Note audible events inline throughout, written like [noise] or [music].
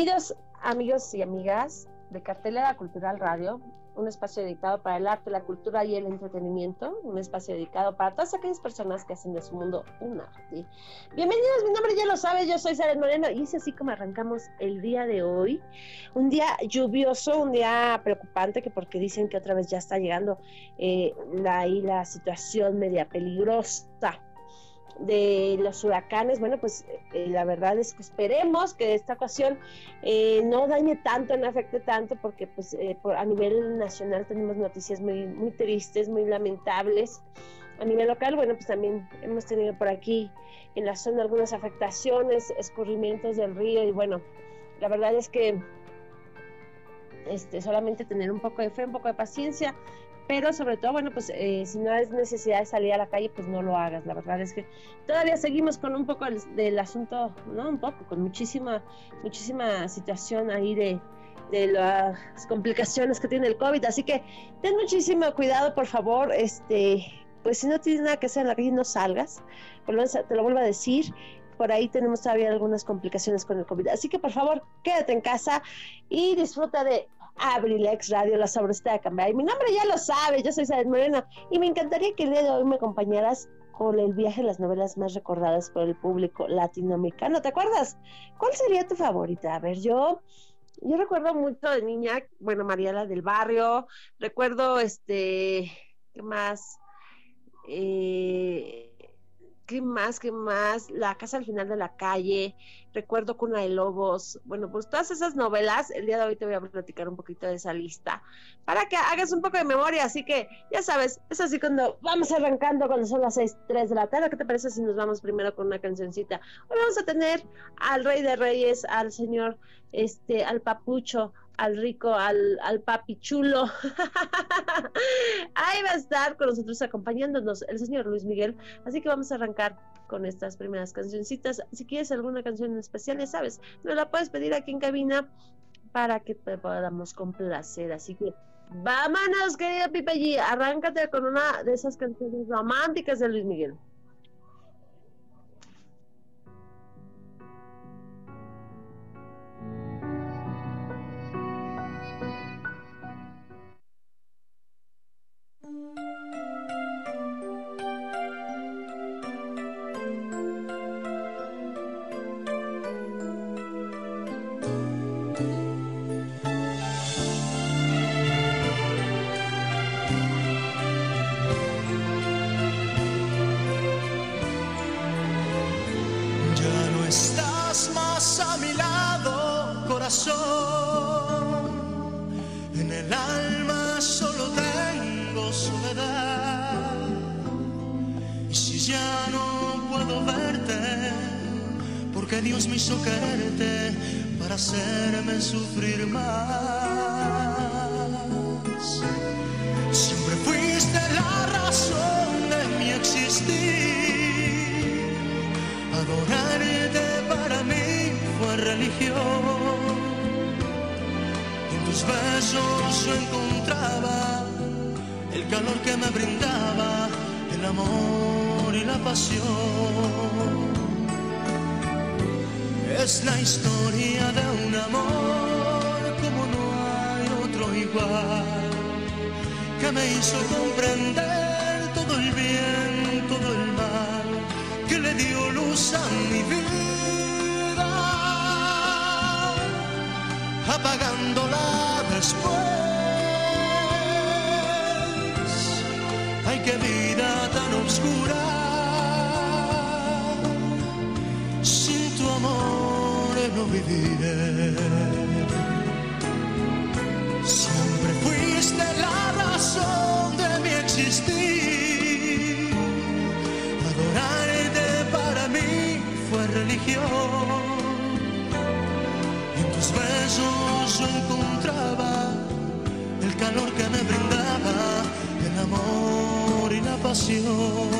Bienvenidos amigos y amigas de Cartelera Cultural Radio, un espacio dedicado para el arte, la cultura y el entretenimiento, un espacio dedicado para todas aquellas personas que hacen de su mundo un arte. Bienvenidos, mi nombre ya lo sabes, yo soy Sara Moreno y es así como arrancamos el día de hoy. Un día lluvioso, un día preocupante, que porque dicen que otra vez ya está llegando eh, la, ahí la situación media peligrosa de los huracanes, bueno, pues eh, la verdad es que esperemos que esta ocasión eh, no dañe tanto, no afecte tanto, porque pues eh, por, a nivel nacional tenemos noticias muy, muy tristes, muy lamentables. A nivel local, bueno, pues también hemos tenido por aquí en la zona algunas afectaciones, escurrimientos del río y bueno, la verdad es que este, solamente tener un poco de fe, un poco de paciencia, pero sobre todo, bueno, pues eh, si no es necesidad de salir a la calle, pues no lo hagas. La verdad es que todavía seguimos con un poco del, asunto, no un poco, con muchísima, muchísima situación ahí de, de las complicaciones que tiene el COVID. Así que ten muchísimo cuidado, por favor. Este, pues si no tienes nada que hacer en la calle, no salgas. Te lo vuelvo a decir. Por ahí tenemos todavía algunas complicaciones con el COVID. Así que por favor, quédate en casa y disfruta de Abrilex Radio, la sabrosita de cambiar. Y mi nombre ya lo sabe, yo soy Isabel Moreno y me encantaría que el día de hoy me acompañaras con el viaje a las novelas más recordadas por el público latinoamericano. ¿Te acuerdas? ¿Cuál sería tu favorita? A ver, yo yo recuerdo mucho de niña, bueno, Mariela del Barrio, recuerdo este, ¿qué más? Eh, ¿Qué más? ¿Qué más? La casa al final de la calle, recuerdo Cuna de Lobos. Bueno, pues todas esas novelas, el día de hoy te voy a platicar un poquito de esa lista para que hagas un poco de memoria. Así que ya sabes, es así cuando vamos arrancando, cuando son las 6, 3 de la tarde. ¿Qué te parece si nos vamos primero con una cancioncita? Hoy vamos a tener al Rey de Reyes, al señor, este, al Papucho, al rico, al, al papi chulo. [laughs] Ahí va a estar con nosotros acompañándonos el señor Luis Miguel. Así que vamos a arrancar con estas primeras cancioncitas. Si quieres alguna canción especial, ya sabes, nos la puedes pedir aquí en cabina para que te podamos complacer. Así que vámonos, querida Pipe G. Arráncate con una de esas canciones románticas de Luis Miguel. Dios me hizo quererte para hacerme sufrir más. Siempre fuiste la razón de mi existir. Adorarte para mí fue religión. En tus besos yo encontraba el calor que me brindaba el amor La historia de un amor como no hay otro igual que me hizo comprender y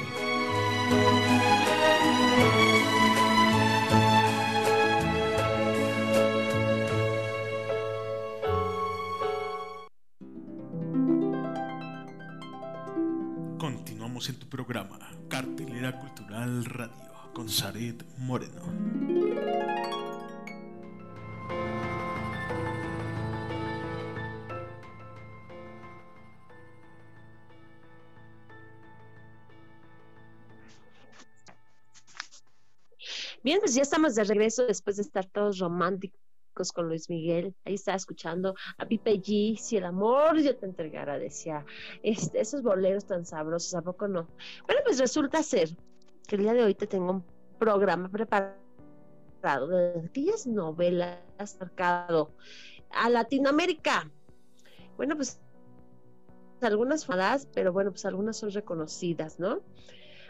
Moreno. Bien, pues ya estamos de regreso después de estar todos románticos con Luis Miguel. Ahí estaba escuchando a Pipe G. Si el amor yo te entregara, decía. Este, esos boleros tan sabrosos, ¿a poco no? Bueno, pues resulta ser que el día de hoy te tengo un programa preparado de aquellas novelas marcado a Latinoamérica. Bueno, pues algunas fadas, pero bueno, pues algunas son reconocidas, ¿no?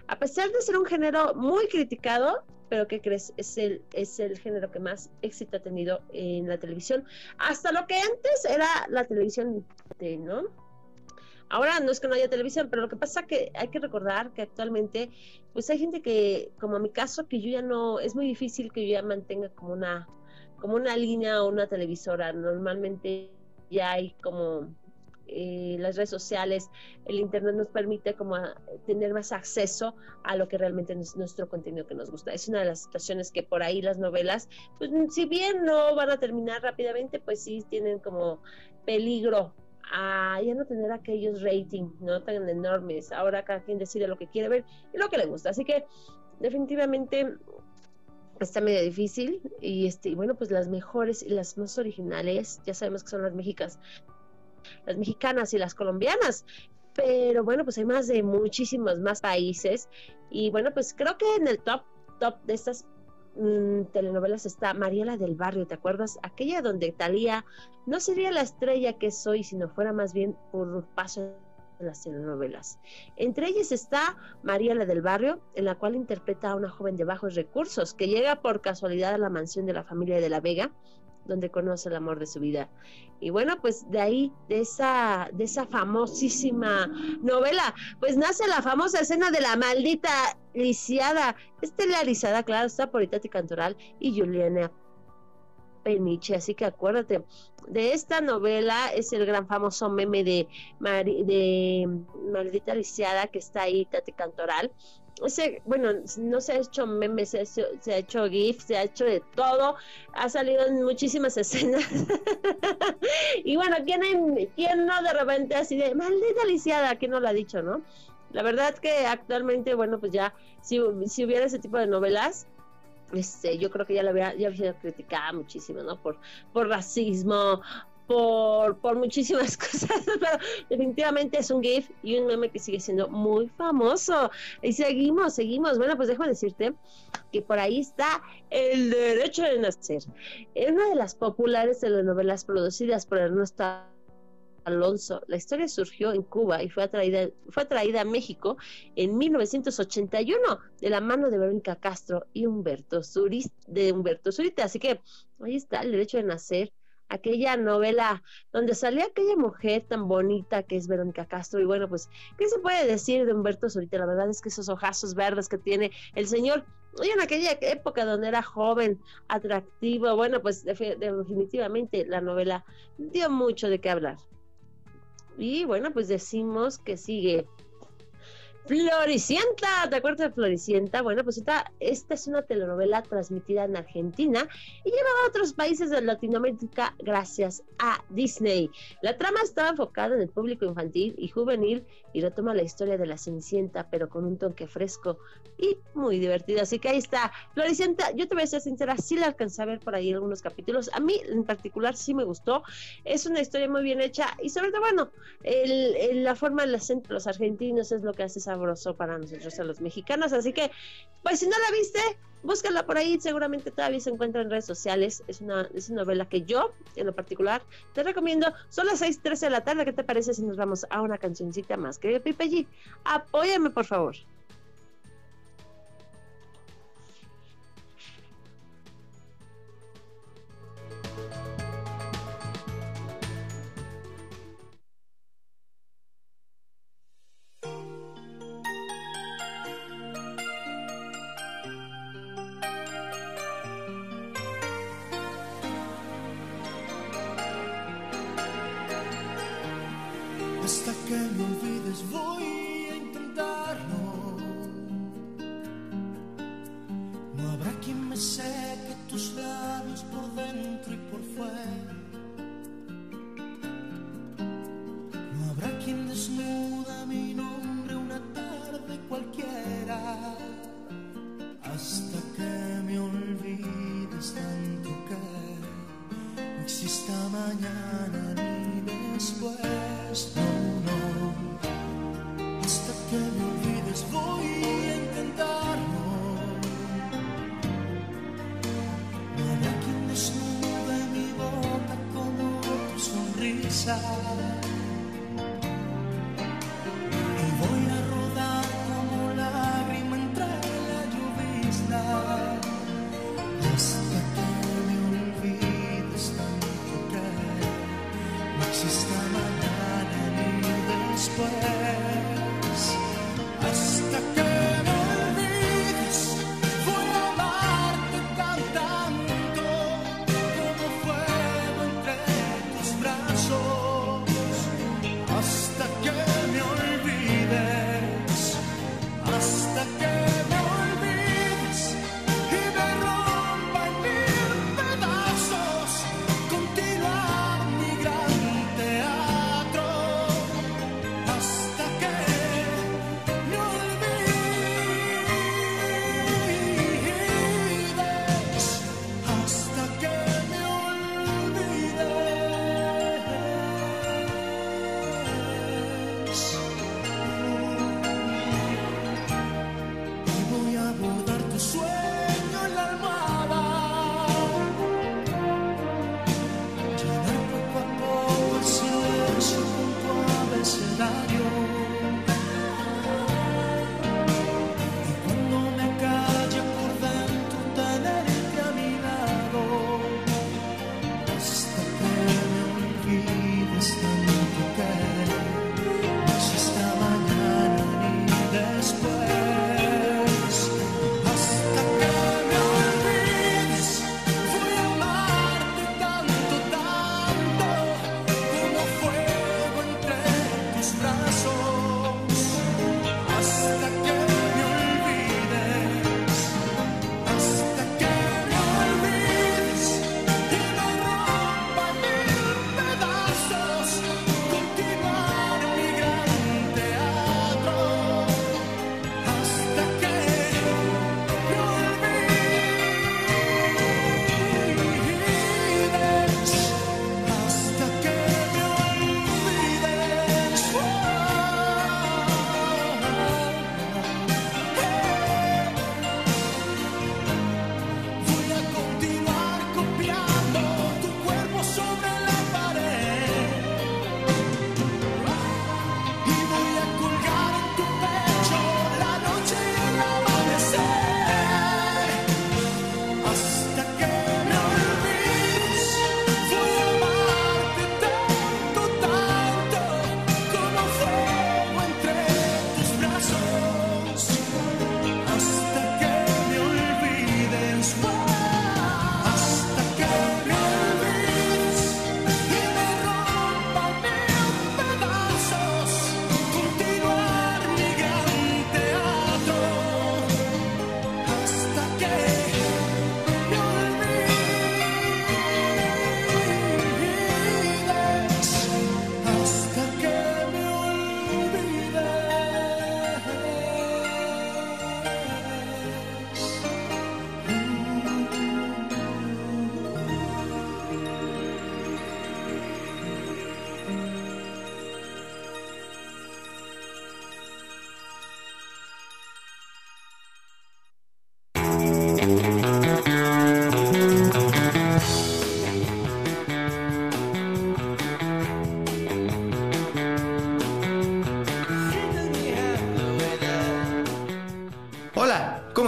A pesar de ser un género muy criticado, pero ¿qué crees? Es el, es el género que más éxito ha tenido en la televisión. Hasta lo que antes era la televisión, ¿no? Ahora no es que no haya televisión, pero lo que pasa que hay que recordar que actualmente, pues hay gente que, como en mi caso, que yo ya no, es muy difícil que yo ya mantenga como una, como una línea o una televisora. Normalmente ya hay como eh, las redes sociales, el internet nos permite como a, tener más acceso a lo que realmente es nuestro contenido que nos gusta. Es una de las situaciones que por ahí las novelas, pues si bien no van a terminar rápidamente, pues sí tienen como peligro a ya no tener aquellos ratings no tan enormes. Ahora cada quien decide lo que quiere ver y lo que le gusta. Así que definitivamente está medio difícil y este bueno pues las mejores y las más originales ya sabemos que son las mexicas las mexicanas y las colombianas pero bueno pues hay más de muchísimos más países y bueno pues creo que en el top top de estas mm, telenovelas está Mariela del Barrio, ¿te acuerdas? Aquella donde Talía no sería la estrella que soy, sino fuera más bien por paso de las telenovelas. Entre ellas está Mariela del Barrio, en la cual interpreta a una joven de bajos recursos que llega por casualidad a la mansión de la familia de la Vega donde conoce el amor de su vida. Y bueno, pues de ahí, de esa, de esa famosísima novela, pues nace la famosa escena de la maldita lisiada, estelarizada, claro, está por Itati Cantoral y Juliana Peniche, así que acuérdate, de esta novela. Es el gran famoso meme de, Maldita Lisiada que está ahí, Tati Cantoral, bueno, no se ha hecho memes, se ha hecho, GIF, se ha hecho de todo, ha salido en muchísimas [laughs] escenas. y bueno, ¿quién, ¿quién no de repente así de, maldita lisiada, ¿quién no lo ha dicho, no? La verdad que actualmente, bueno, pues ya, si, si hubiera ese tipo de novelas, este, yo creo que ya lo había, ya había criticado muchísimo, ¿no? Por, por racismo, por, por muchísimas [laughs] cosas, pero definitivamente es un GIF y un meme que sigue siendo muy famoso. Y seguimos, seguimos. Bueno, pues dejo decirte que por ahí está El Derecho de Nacer. Es una de las populares telenovelas producidas por Ernesto Alonso. La historia surgió en Cuba y fue atraída, fue atraída a México en 1981 de la mano de Verónica Castro y Humberto Zurita, de Humberto Zurita. Así que ahí está el derecho de nacer aquella novela donde salía aquella mujer tan bonita que es Verónica Castro. Y bueno, pues, ¿qué se puede decir de Humberto Zurita? La verdad es que esos ojazos verdes que tiene el señor, y en aquella época donde era joven, atractivo, bueno, pues definitivamente la novela dio mucho de qué hablar. Y bueno, pues decimos que sigue Floricienta, ¿te acuerdas de Floricienta? Bueno, pues esta, esta es una telenovela transmitida en Argentina y lleva a otros países de Latinoamérica gracias a Disney. La trama estaba enfocada en el público infantil y juvenil y retoma la historia de la Cenicienta, pero con un toque fresco y muy divertido. Así que ahí está, Floricienta, yo te voy a ser sincera, sí la alcancé a ver por ahí algunos capítulos. A mí en particular sí me gustó. Es una historia muy bien hecha y sobre todo, bueno, la forma del acento de los argentinos es lo que hace esa sabroso para nosotros, a los mexicanos. Así que, pues si no la viste, búscala por ahí, seguramente todavía se encuentra en redes sociales. Es una, es una novela que yo, en lo particular, te recomiendo. Son las 6:13 de la tarde. ¿Qué te parece si nos vamos a una cancioncita más? Que Pipe G, apóyame por favor.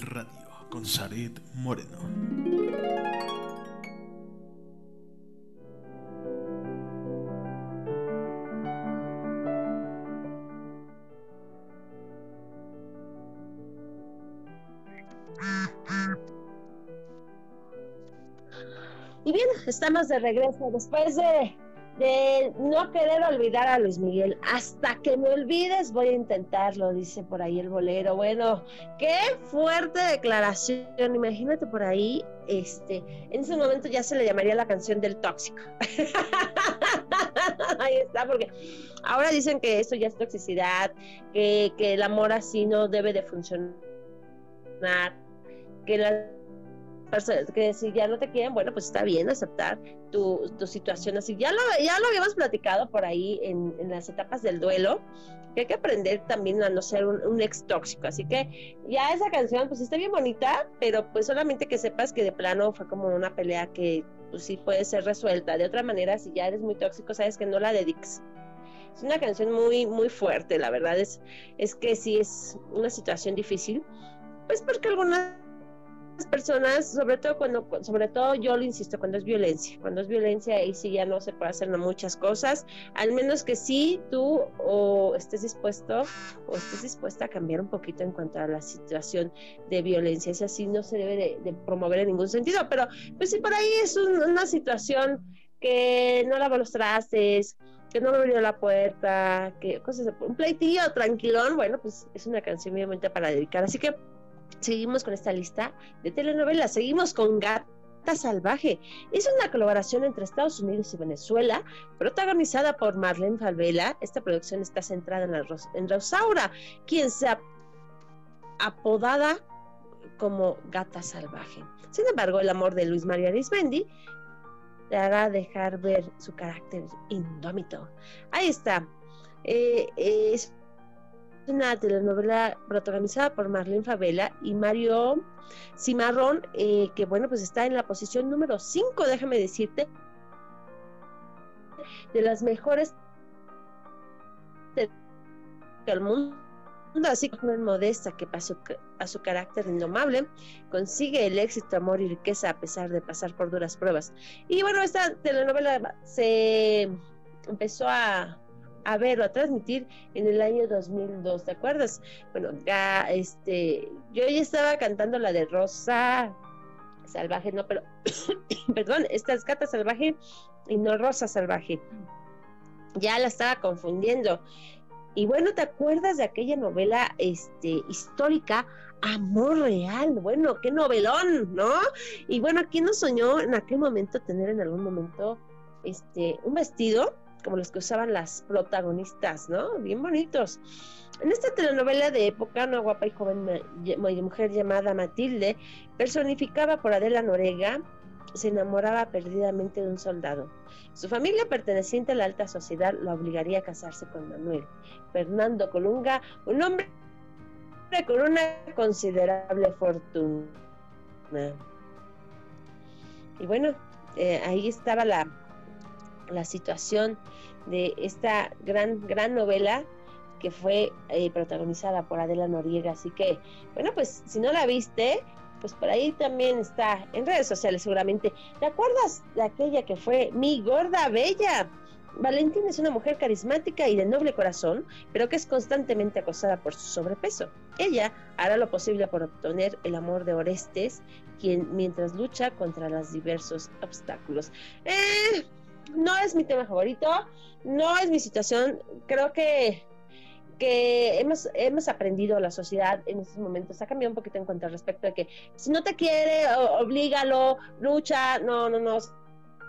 Radio, con Zaret Moreno. Y bien, estamos de regreso después de, de no querer olvidar a Luis Miguel. Hasta que me olvides voy a intentarlo, dice por ahí el bolero. Bueno, qué fuerte declaración. Imagínate por ahí, este, en ese momento ya se le llamaría la canción del tóxico. [laughs] ahí está, porque ahora dicen que eso ya es toxicidad, que, que el amor así no debe de funcionar, que la que si ya no te quieren, bueno, pues está bien aceptar tu, tu situación así. Ya lo, ya lo habíamos platicado por ahí en, en, las etapas del duelo, que hay que aprender también a no ser un, un, ex tóxico. Así que ya esa canción, pues está bien bonita, pero pues solamente que sepas que de plano fue como una pelea que pues sí puede ser resuelta. De otra manera, si ya eres muy tóxico, sabes que no la dediques. Es una canción muy, muy fuerte, la verdad es, es que sí es una situación difícil, pues porque algunas personas, sobre todo cuando, sobre todo yo lo insisto, cuando es violencia, cuando es violencia ahí sí ya no se puede hacer muchas cosas, al menos que sí tú o estés dispuesto o estés dispuesta a cambiar un poquito en cuanto a la situación de violencia, es así no se debe de, de promover en ningún sentido, pero pues si por ahí es un, una situación que no lava los trastes, que no me abrió la puerta, que cosas, un pleitillo tranquilón, bueno, pues es una canción obviamente para dedicar, así que seguimos con esta lista de telenovelas. Seguimos con Gata Salvaje. Es una colaboración entre Estados Unidos y Venezuela, protagonizada por Marlene Falvela. Esta producción está centrada en, la en Rosaura, quien se apodada como Gata Salvaje. Sin embargo, el amor de Luis María Arismendi le hará dejar ver su carácter indómito. Ahí está. Eh, es una telenovela protagonizada por Marlene Favela y Mario Cimarrón, eh, que bueno, pues está en la posición número 5, déjame decirte, de las mejores del mundo. Así como modesta que pasó a su carácter indomable, consigue el éxito, amor y riqueza a pesar de pasar por duras pruebas. Y bueno, esta telenovela se empezó a, a ver o a transmitir en el año 2002, ¿te acuerdas? Bueno, ya, este, yo ya estaba cantando la de Rosa Salvaje, no, pero, [coughs] perdón, esta es Gata Salvaje y no Rosa Salvaje. Ya la estaba confundiendo. Y bueno, ¿te acuerdas de aquella novela este, histórica, Amor Real? Bueno, qué novelón, ¿no? Y bueno, ¿quién nos soñó en aquel momento tener en algún momento este, un vestido como los que usaban las protagonistas, ¿no? Bien bonitos. En esta telenovela de época, una guapa y joven mujer llamada Matilde, personificada por Adela Norega, se enamoraba perdidamente de un soldado. Su familia perteneciente a la alta sociedad la obligaría a casarse con Manuel. Fernando Colunga, un hombre con una considerable fortuna. Y bueno, eh, ahí estaba la, la situación de esta gran, gran novela que fue eh, protagonizada por Adela Noriega. Así que, bueno, pues si no la viste, pues por ahí también está en redes sociales seguramente. ¿Te acuerdas de aquella que fue Mi Gorda Bella? Valentina es una mujer carismática y de noble corazón, pero que es constantemente acosada por su sobrepeso. Ella hará lo posible por obtener el amor de Orestes, quien mientras lucha contra los diversos obstáculos. Eh, no es mi tema favorito, no es mi situación. Creo que, que hemos, hemos aprendido, la sociedad en estos momentos ha cambiado un poquito en cuanto al respecto de que si no te quiere, oblígalo, lucha, no, no, no,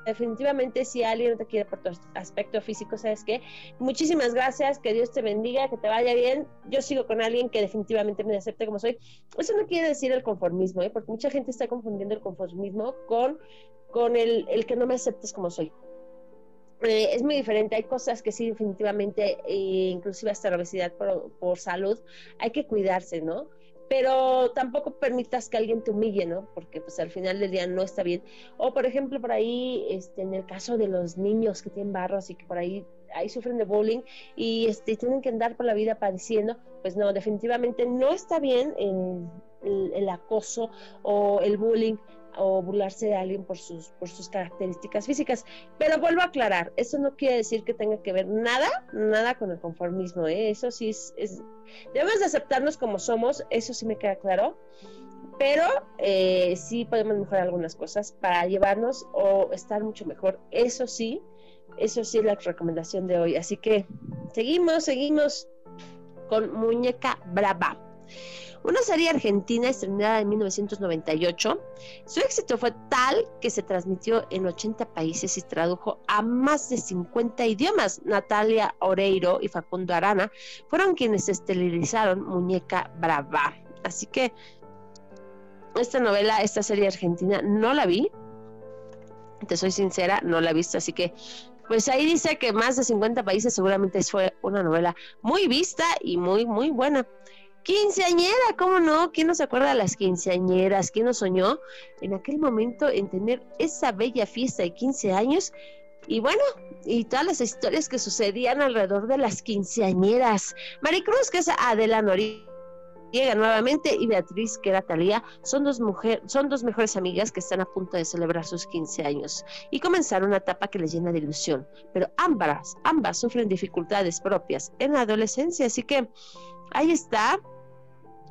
definitivamente si alguien no te quiere por tu aspecto físico, ¿sabes qué? Muchísimas gracias, que Dios te bendiga, que te vaya bien. Yo sigo con alguien que definitivamente me acepte como soy. Eso no quiere decir el conformismo, ¿eh? porque mucha gente está confundiendo el conformismo con, con el, el que no me aceptes como soy. Eh, es muy diferente, hay cosas que sí definitivamente, eh, inclusive hasta la obesidad por, por salud, hay que cuidarse, ¿no? pero tampoco permitas que alguien te humille, ¿no? Porque pues al final del día no está bien. O por ejemplo, por ahí, este, en el caso de los niños que tienen barros y que por ahí, ahí sufren de bullying y este, tienen que andar por la vida padeciendo, pues no, definitivamente no está bien el acoso o el bullying o burlarse de alguien por sus, por sus características físicas. Pero vuelvo a aclarar, eso no quiere decir que tenga que ver nada, nada con el conformismo, ¿eh? eso sí es, debemos de aceptarnos como somos, eso sí me queda claro, pero eh, sí podemos mejorar algunas cosas para llevarnos o estar mucho mejor, eso sí, eso sí es la recomendación de hoy, así que seguimos, seguimos con Muñeca Brava una serie argentina estrenada en 1998. Su éxito fue tal que se transmitió en 80 países y tradujo a más de 50 idiomas. Natalia Oreiro y Facundo Arana fueron quienes estelarizaron Muñeca Brava. Así que esta novela, esta serie argentina, no la vi. Te soy sincera, no la he visto, así que pues ahí dice que más de 50 países seguramente fue una novela muy vista y muy, muy buena. Quinceañera, ¿cómo no? ¿Quién no se acuerda de las quinceañeras? ¿Quién no soñó en aquel momento en tener esa bella fiesta de 15 años? Y bueno, y todas las historias que sucedían alrededor de las quinceañeras. Maricruz, que es Adela Noriega nuevamente, y Beatriz, que era Talía, son dos, mujer, son dos mejores amigas que están a punto de celebrar sus 15 años y comenzar una etapa que les llena de ilusión. Pero ambas, ambas sufren dificultades propias en la adolescencia, así que ahí está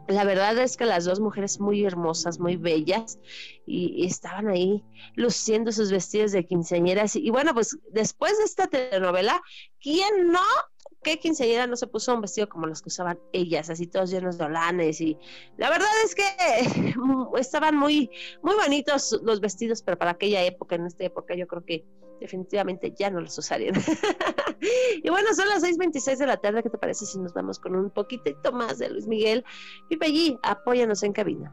la verdad es que las dos mujeres muy hermosas, muy bellas, y, estaban ahí luciendo sus vestidos de quinceañeras. Y, bueno, pues después de esta telenovela, ¿quién no? ¿Qué quinceañera no se puso un vestido como los que usaban ellas, así todos llenos de olanes? Y la verdad es que [laughs] estaban muy, muy bonitos los vestidos, pero para aquella época, en esta época, yo creo que definitivamente ya no los usarían. [laughs] y bueno, son las 6:26 de la tarde. ¿Qué te parece si nos vamos con un poquitito más de Luis Miguel? Pipe allí, apóyanos en cabina.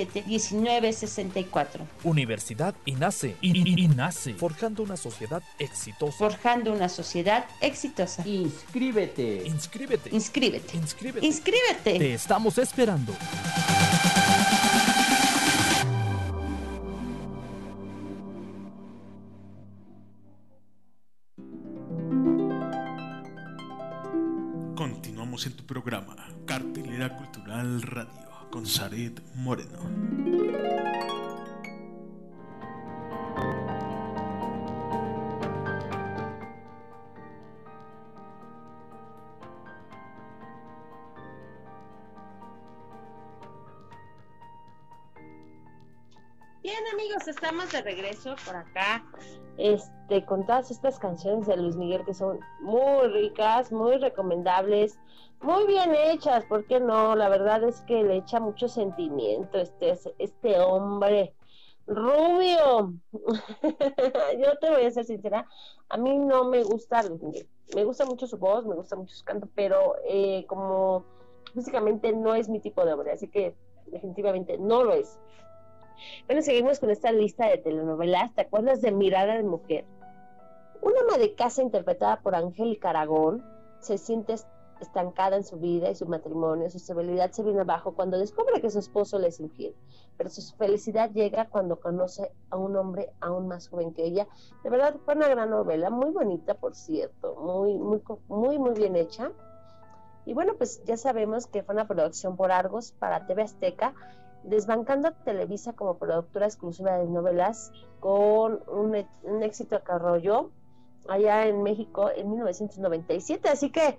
718-127-1964. Universidad INACE. INACE. Forjando una sociedad exitosa. Forjando una sociedad exitosa. Inscríbete. Inscríbete. Inscríbete. Inscríbete. Inscríbete. Te estamos esperando. Continuamos en tu programa, Cartelera Cultural Radio, con Zaret Moreno. Bien amigos, estamos de regreso por acá, este, con todas estas canciones de Luis Miguel que son muy ricas, muy recomendables, muy bien hechas, ¿por qué no? La verdad es que le echa mucho sentimiento este, este hombre rubio. [laughs] Yo te voy a ser sincera, a mí no me gusta Luis Miguel, me gusta mucho su voz, me gusta mucho su canto, pero eh, como físicamente no es mi tipo de hombre, así que definitivamente no lo es. Bueno, seguimos con esta lista de telenovelas. ¿Te acuerdas de Mirada de Mujer? Una ama de casa interpretada por Angélica Aragón se siente estancada en su vida y su matrimonio. Su estabilidad se viene abajo cuando descubre que su esposo le es infiel. Pero su felicidad llega cuando conoce a un hombre aún más joven que ella. De verdad fue una gran novela, muy bonita, por cierto, muy, muy, muy, muy bien hecha. Y bueno, pues ya sabemos que fue una producción por Argos para TV Azteca desbancando a Televisa como productora exclusiva de novelas con un, un éxito que arrolló allá en México en 1997. Así que,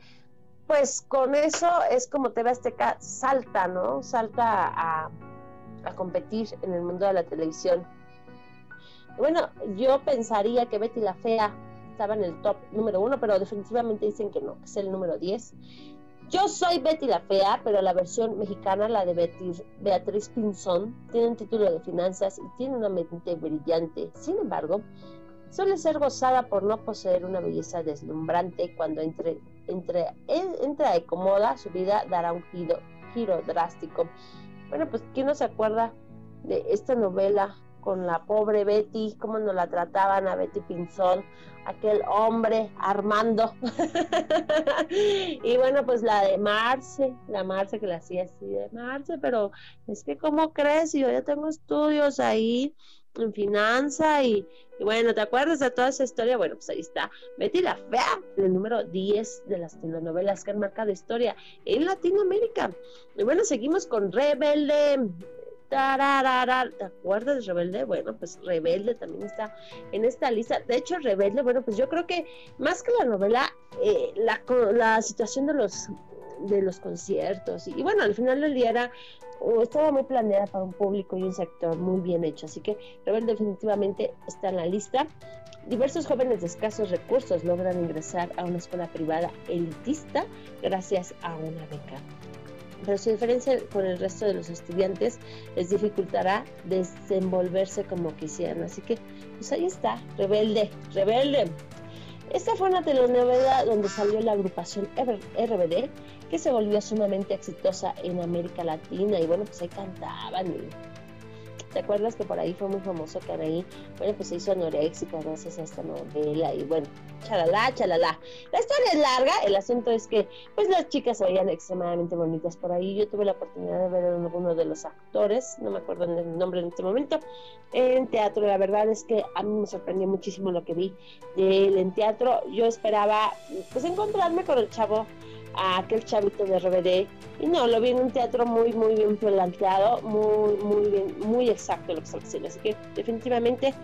pues con eso es como TV Azteca salta, ¿no? Salta a, a competir en el mundo de la televisión. Bueno, yo pensaría que Betty la Fea estaba en el top número uno, pero definitivamente dicen que no, que es el número 10. Yo soy Betty la Fea, pero la versión mexicana, la de Betty, Beatriz Pinzón, tiene un título de finanzas y tiene una mente brillante. Sin embargo, suele ser gozada por no poseer una belleza deslumbrante. Cuando entre, entre, entra y acomoda, su vida dará un giro, giro drástico. Bueno, pues, ¿quién no se acuerda de esta novela con la pobre Betty? ¿Cómo nos la trataban a Betty Pinzón? aquel hombre Armando [laughs] y bueno pues la de Marce la Marce que la hacía así de Marce pero es que cómo crees yo ya tengo estudios ahí en finanza y, y, bueno, ¿te acuerdas de toda esa historia? Bueno, pues ahí está Betty la Fea, el número 10 de las telenovelas que han marcado historia en Latinoamérica. Y bueno, seguimos con Rebelde, ¿Te acuerdas de Rebelde? Bueno, pues Rebelde también está en esta lista. De hecho, Rebelde, bueno, pues yo creo que más que la novela, eh, la, la, situación de los de los conciertos y, bueno, al final del día era estaba muy planeada para un público y un sector muy bien hecho. Así que Rebelde definitivamente está en la lista. Diversos jóvenes de escasos recursos logran ingresar a una escuela privada elitista gracias a una beca pero su diferencia con el resto de los estudiantes les dificultará desenvolverse como quisieran. Así que, pues ahí está, rebelde, rebelde. Esta fue una telenovela donde salió la agrupación RBD, que se volvió sumamente exitosa en América Latina. Y bueno, pues ahí cantaban. Y, ¿Te acuerdas que por ahí fue muy famoso que ahí, bueno, pues se hizo anoréxica gracias a esta novela y bueno, chalala, chalala. La historia es larga, el asunto es que pues las chicas se veían extremadamente bonitas por ahí. Yo tuve la oportunidad de ver a alguno de los actores, no me acuerdo el nombre en este momento, en teatro. La verdad es que a mí me sorprendió muchísimo lo que vi de él en teatro. Yo esperaba pues encontrarme con el chavo a aquel chavito de RBD y no, lo vi en un teatro muy muy bien planteado, muy muy bien, muy exacto lo que está haciendo, así que definitivamente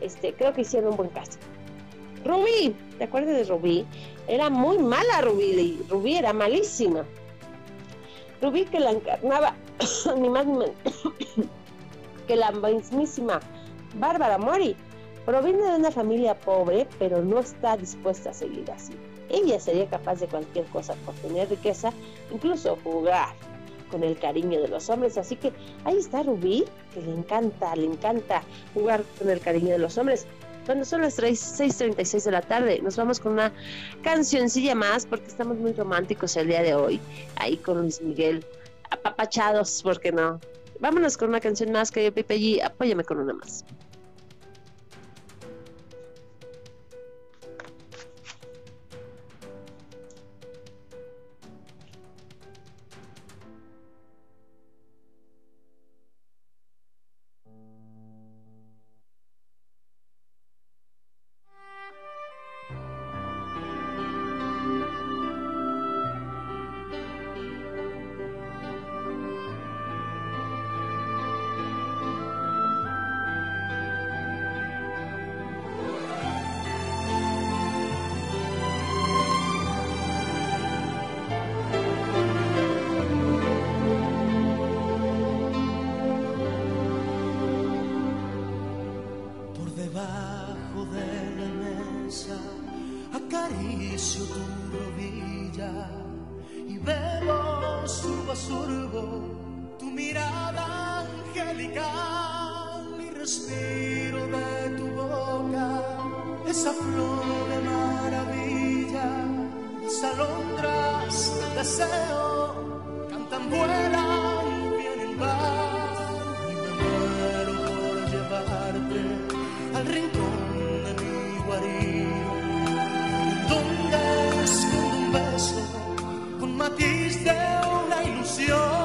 este creo que hicieron un buen caso. Rubí, ¿te acuerdas de Rubí? Era muy mala Rubí, Rubí era malísima. Rubí que la encarnaba [coughs] ni más ni menos [coughs] que la mismísima Bárbara Mori. Proviene de una familia pobre, pero no está dispuesta a seguir así. Ella sería capaz de cualquier cosa por tener riqueza, incluso jugar con el cariño de los hombres. Así que ahí está Rubí, que le encanta, le encanta jugar con el cariño de los hombres. Cuando son las 6.36 de la tarde, nos vamos con una cancioncilla más porque estamos muy románticos el día de hoy, ahí con Luis Miguel, apapachados, ¿por qué no? Vámonos con una canción más que yo, Pipe G, apóyame con una más. radical y respiro de tu boca esa flor de maravilla, las alondras del deseo cantan, vuelan, vienen, van y me muero por llevarte al rincón de mi guarido, donde escondo un beso con matiz de una ilusión.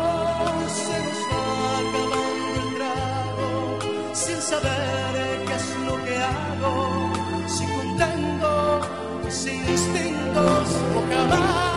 saber qué es lo que hago, si contento, sin instintos o jamás.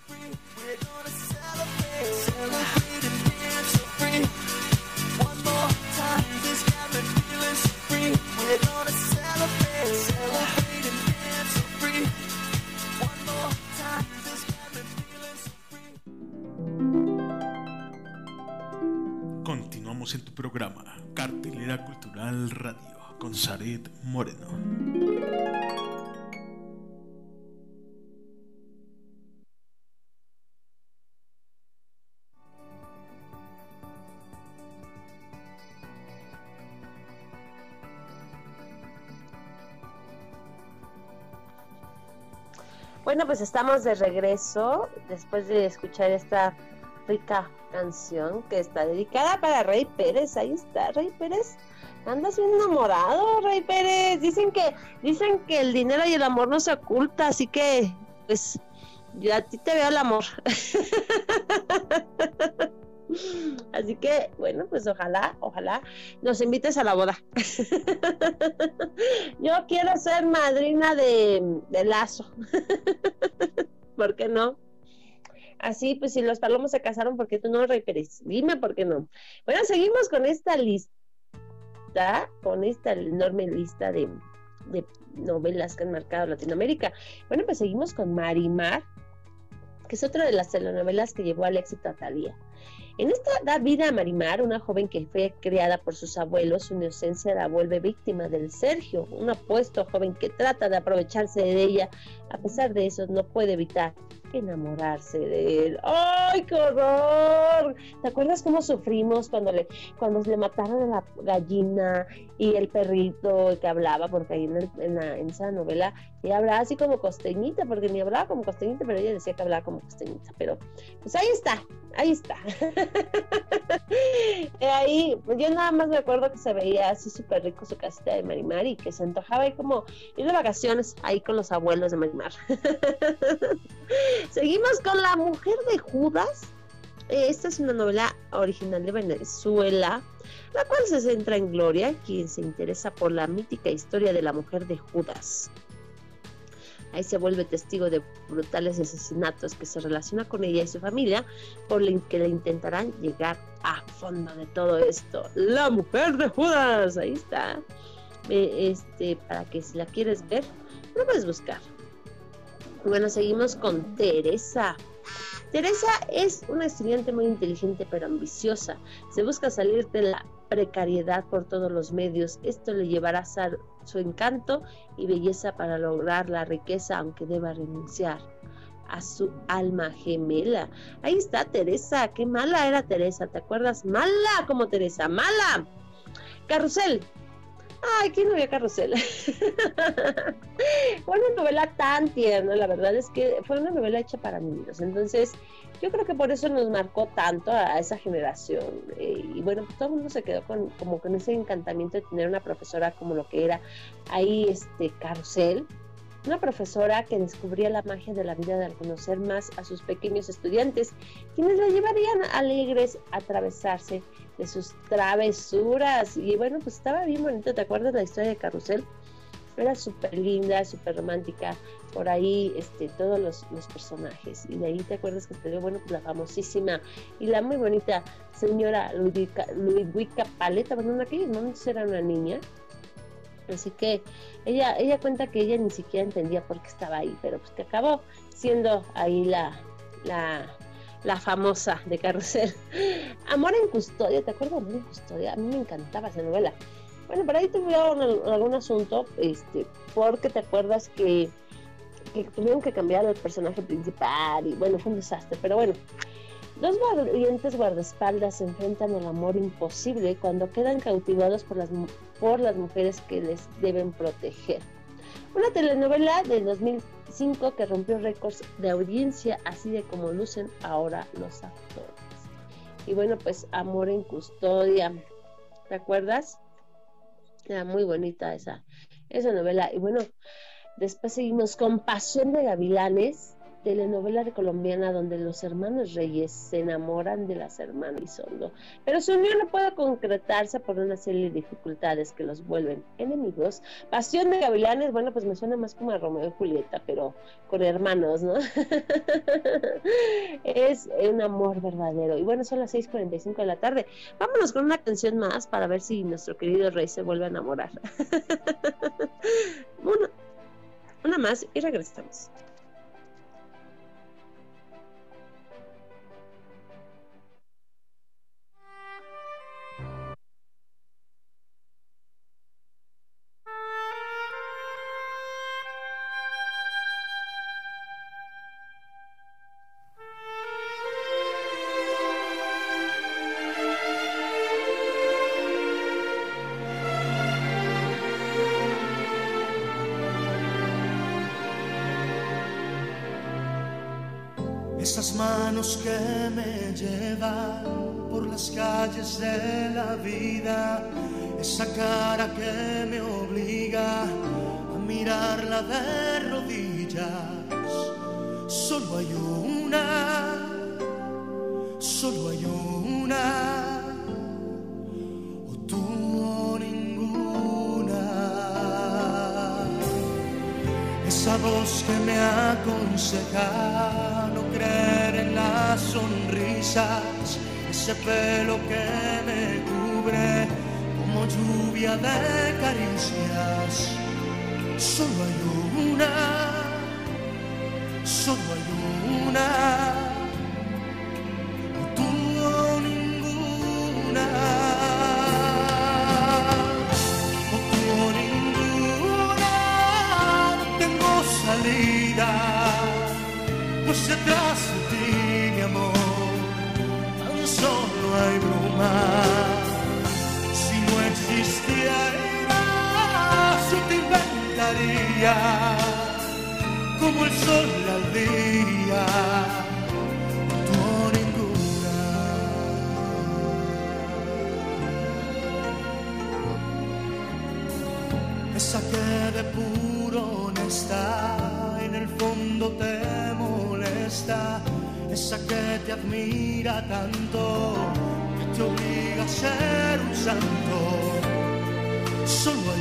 En tu programa, Cartelera Cultural Radio, con Zaret Moreno. Bueno, pues estamos de regreso después de escuchar esta rica canción que está dedicada para Rey Pérez. Ahí está, Rey Pérez. Andas bien enamorado, Rey Pérez. Dicen que, dicen que el dinero y el amor no se oculta, así que, pues, yo a ti te veo el amor. [laughs] Así que, bueno, pues ojalá, ojalá nos invites a la boda. [laughs] Yo quiero ser madrina de, de lazo. [laughs] ¿Por qué no? Así, pues si los palomos se casaron, ¿por qué tú no, Rey Pérez? Dime por qué no. Bueno, seguimos con esta lista, con esta enorme lista de, de novelas que han marcado Latinoamérica. Bueno, pues seguimos con Marimar, que es otra de las telenovelas que llevó al éxito a Talía. En esta da vida a Marimar, una joven que fue criada por sus abuelos, su inocencia la vuelve víctima del Sergio, un apuesto joven que trata de aprovecharse de ella. A pesar de eso, no puede evitar enamorarse de él. ¡Ay, qué horror! ¿Te acuerdas cómo sufrimos cuando le, cuando le mataron a la gallina y el perrito que hablaba? Porque ahí en, en, la, en esa novela ella hablaba así como costeñita, porque ni hablaba como costeñita, pero ella decía que hablaba como costeñita. Pero pues ahí está, ahí está. [laughs] ahí, pues yo nada más me acuerdo que se veía así súper rico su casita de Marimar y que se antojaba ahí como ir de vacaciones ahí con los abuelos de Marimar. [laughs] Seguimos con La Mujer de Judas. Esta es una novela original de Venezuela, la cual se centra en Gloria, quien se interesa por la mítica historia de la mujer de Judas. Ahí se vuelve testigo de brutales asesinatos que se relaciona con ella y su familia, por lo que le intentarán llegar a fondo de todo esto. La mujer de Judas, ahí está. Este, para que si la quieres ver, lo puedes buscar. Bueno, seguimos con Teresa. Teresa es una estudiante muy inteligente pero ambiciosa. Se busca salir de la precariedad por todos los medios. Esto le llevará a su encanto y belleza para lograr la riqueza, aunque deba renunciar a su alma gemela. Ahí está Teresa. Qué mala era Teresa. ¿Te acuerdas? Mala como Teresa. Mala. Carrusel. Ay, ¿quién no vio Carrusel? [laughs] fue una novela tan tierna, la verdad es que fue una novela hecha para niños. Entonces, yo creo que por eso nos marcó tanto a esa generación. Eh, y bueno, todo el mundo se quedó con, como con ese encantamiento de tener una profesora como lo que era ahí, este, Carrusel. Una profesora que descubría la magia de la vida de conocer más a sus pequeños estudiantes, quienes la llevarían alegres a atravesarse de sus travesuras. Y bueno, pues estaba bien bonito. ¿Te acuerdas la historia de Carrusel? Era súper linda, súper romántica. Por ahí, este, todos los, los, personajes. Y de ahí te acuerdas que te bueno, pues la famosísima y la muy bonita señora Ludwika, Ludwika Paleta. Bueno, en aquellos momentos era una niña. Así que ella, ella cuenta que ella ni siquiera entendía por qué estaba ahí, pero pues que acabó siendo ahí la, la, la famosa de Carrusel. [laughs] Amor en custodia, ¿te acuerdas de Amor en custodia? A mí me encantaba esa novela. Bueno, por ahí tuvieron algún asunto, este, porque te acuerdas que, que tuvieron que cambiar el personaje principal y bueno, fue un desastre, pero bueno. Dos valientes guardaespaldas se enfrentan al amor imposible cuando quedan cautivados por las, por las mujeres que les deben proteger. Una telenovela del 2005 que rompió récords de audiencia, así de como lucen ahora los actores. Y bueno, pues Amor en Custodia, ¿te acuerdas? Era muy bonita esa, esa novela. Y bueno, después seguimos con Pasión de Gavilanes. Telenovela colombiana donde los hermanos Reyes se enamoran de las hermanas Isoldo, pero su unión no puede concretarse por una serie de dificultades que los vuelven enemigos. Pasión de Gavilanes, bueno, pues me suena más como a Romeo y Julieta, pero con hermanos, ¿no? [laughs] es un amor verdadero. Y bueno, son las 6:45 de la tarde. Vámonos con una canción más para ver si nuestro querido Rey se vuelve a enamorar. [laughs] una, una más y regresamos. Ese pelo que me cubre como lluvia de caricias. Solo hay una, solo hay una, o tú o como el sol al día. O ninguna. Esa que de puro honesta en el fondo te molesta, esa que te admira tanto, que te obliga a ser un santo. Solo hay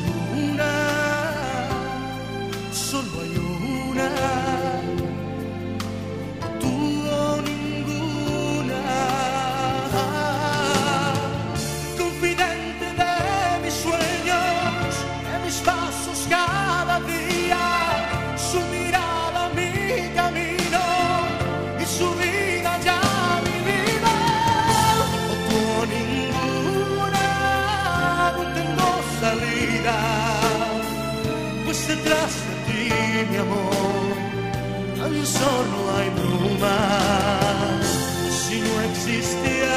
tan solo hay bruma. Si no existieras,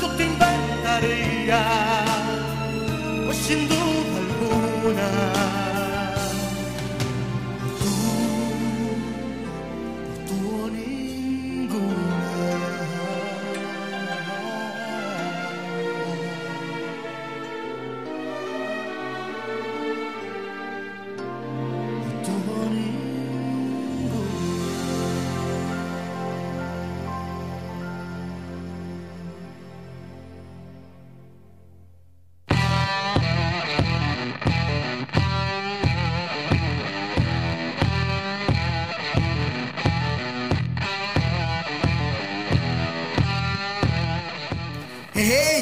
yo te inventaría, pues sin duda alguna.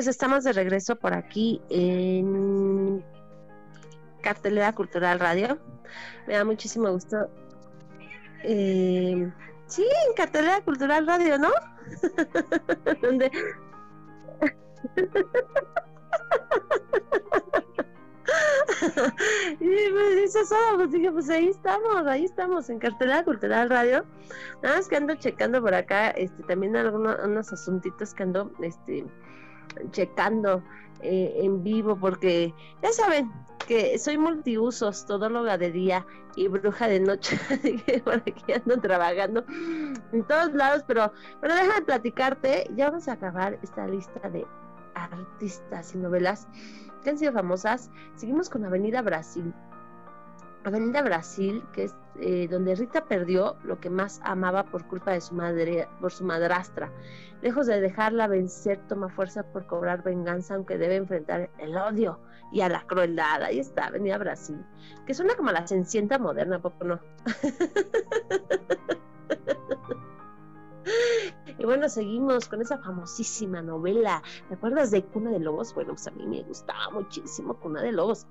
Pues estamos de regreso por aquí en Cartelera Cultural Radio. Me da muchísimo gusto. Eh, sí, en Cartelera Cultural Radio, ¿no? [laughs] Donde... [laughs] y me dice solo, pues dije, pues ahí estamos, ahí estamos, en Cartelera Cultural Radio. Nada más que ando checando por acá, este, también algunos unos asuntitos que ando, este, checando eh, en vivo, porque ya saben que soy multiusos, todóloga de día y bruja de noche, [laughs] así que por aquí ando trabajando en todos lados, pero bueno, déjame platicarte, ya vamos a acabar esta lista de artistas y novelas que han sido famosas. Seguimos con Avenida Brasil. Avenida Brasil, que es eh, donde Rita perdió lo que más amaba por culpa de su madre, por su madrastra. Lejos de dejarla vencer, toma fuerza por cobrar venganza, aunque debe enfrentar el odio y a la crueldad. Ahí está, Avenida Brasil, que suena como la cenicienta moderna, poco no? [laughs] Y bueno, seguimos con esa famosísima novela. ¿Te acuerdas de Cuna de Lobos? Bueno, pues a mí me gustaba muchísimo Cuna de Lobos.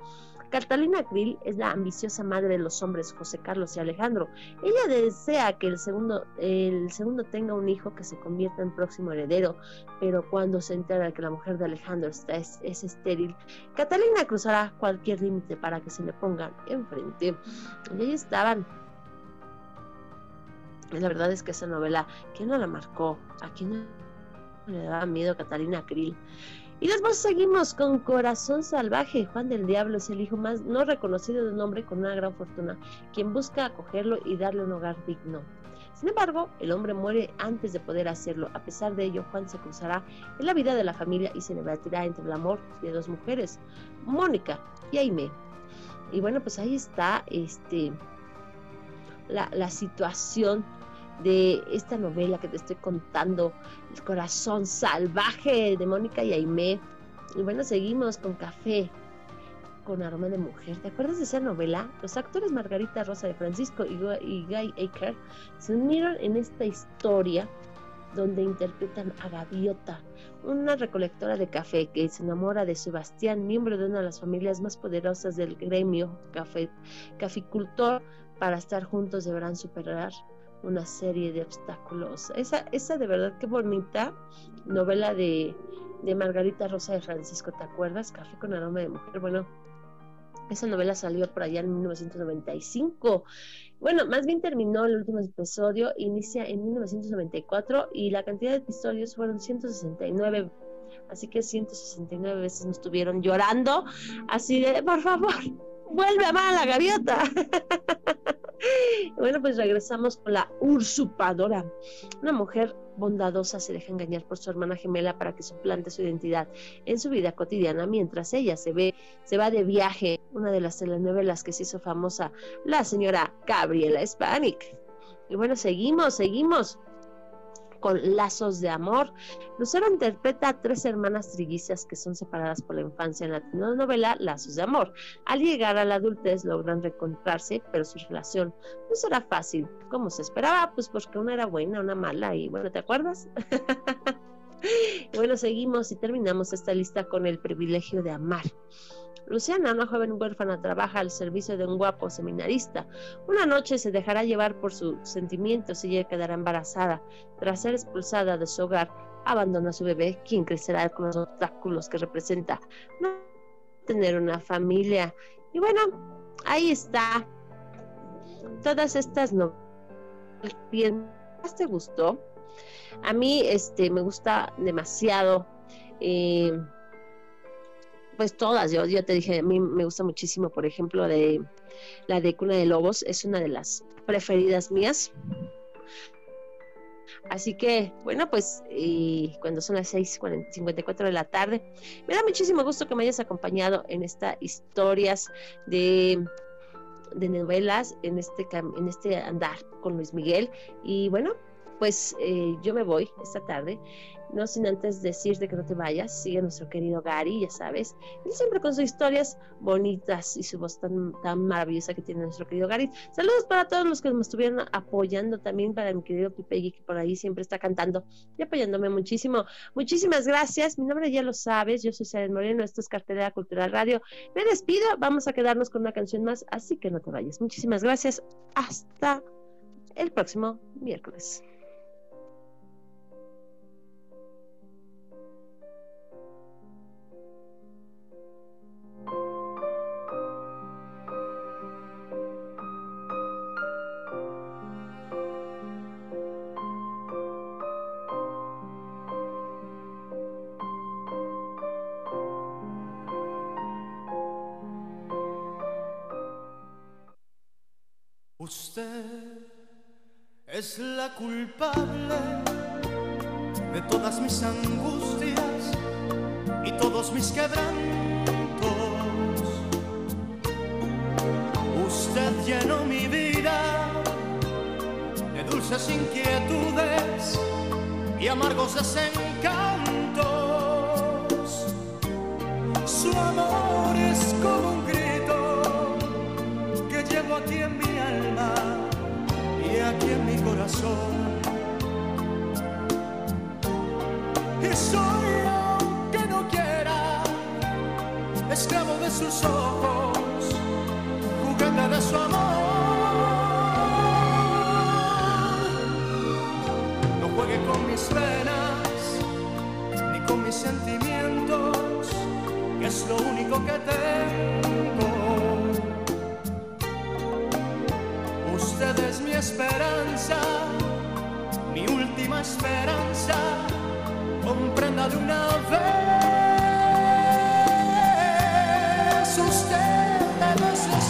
Catalina Krill es la ambiciosa madre de los hombres José Carlos y Alejandro. Ella desea que el segundo, el segundo tenga un hijo que se convierta en próximo heredero, pero cuando se entera que la mujer de Alejandro está, es, es estéril, Catalina cruzará cualquier límite para que se le pongan enfrente. Y ahí estaban la verdad es que esa novela, ¿quién no la marcó? ¿A quién no le daba miedo Catalina Krill? Y después seguimos con Corazón Salvaje. Juan del Diablo es el hijo más no reconocido de un hombre con una gran fortuna, quien busca acogerlo y darle un hogar digno. Sin embargo, el hombre muere antes de poder hacerlo. A pesar de ello, Juan se cruzará en la vida de la familia y se debatirá entre el amor de dos mujeres, Mónica y Aime. Y bueno, pues ahí está este, la, la situación de esta novela que te estoy contando, El corazón salvaje de Mónica y Aimé. Y bueno, seguimos con Café, con aroma de mujer. ¿Te acuerdas de esa novela? Los actores Margarita Rosa de Francisco y Guy Aker se unieron en esta historia donde interpretan a Gaviota, una recolectora de café que se enamora de Sebastián, miembro de una de las familias más poderosas del gremio café, caficultor. Para estar juntos deberán superar una serie de obstáculos. Esa, esa de verdad qué bonita novela de, de Margarita Rosa de Francisco, ¿te acuerdas? Café con aroma de mujer. Bueno, esa novela salió por allá en 1995. Bueno, más bien terminó el último episodio, inicia en 1994 y la cantidad de episodios fueron 169. Así que 169 veces nos estuvieron llorando, así de, por favor, vuelve a amar a la gaviota. [laughs] Bueno, pues regresamos con la usurpadora. Una mujer bondadosa se deja engañar por su hermana gemela para que suplante su identidad en su vida cotidiana mientras ella se ve se va de viaje. Una de las telenovelas que se hizo famosa, la señora Gabriela Spanik. Y bueno, seguimos, seguimos con Lazos de Amor. Lucero interpreta a tres hermanas trillizas que son separadas por la infancia en la novela Lazos de Amor. Al llegar a la adultez logran reencontrarse, pero su relación no será fácil, como se esperaba, pues porque una era buena, una mala, y bueno, ¿te acuerdas? [laughs] bueno, seguimos y terminamos esta lista con el privilegio de amar. Luciana, una joven huérfana, trabaja al servicio de un guapo seminarista. Una noche se dejará llevar por sus sentimientos y ella quedará embarazada. Tras ser expulsada de su hogar, abandona a su bebé, quien crecerá con los obstáculos que representa no tener una familia. Y bueno, ahí está. Todas estas novelas. ¿Más te gustó? A mí este, me gusta demasiado. Eh, pues todas, yo, te dije, a mí me gusta muchísimo, por ejemplo, de la de Cuna de Lobos, es una de las preferidas mías. Así que, bueno, pues y cuando son las 6.54 de la tarde, me da muchísimo gusto que me hayas acompañado en estas historias de, de novelas, en este, en este andar con Luis Miguel. Y bueno, pues eh, yo me voy esta tarde no sin antes decirte que no te vayas, sigue nuestro querido Gary, ya sabes, él siempre con sus historias bonitas y su voz tan, tan maravillosa que tiene nuestro querido Gary. Saludos para todos los que me estuvieron apoyando, también para mi querido Pipegui, que por ahí siempre está cantando y apoyándome muchísimo. Muchísimas gracias, mi nombre ya lo sabes, yo soy Saren Moreno, esto es Cartelera Cultural Radio. Me despido, vamos a quedarnos con una canción más, así que no te vayas. Muchísimas gracias, hasta el próximo miércoles. Todos mis quebrantos. Usted llenó mi vida de dulces inquietudes y amargos desencantos. Su amor sus ojos, juguete de su amor. No juegue con mis penas ni con mis sentimientos, que es lo único que tengo. Usted es mi esperanza, mi última esperanza. Comprenda de una vez. Usted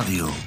abrilexradio.com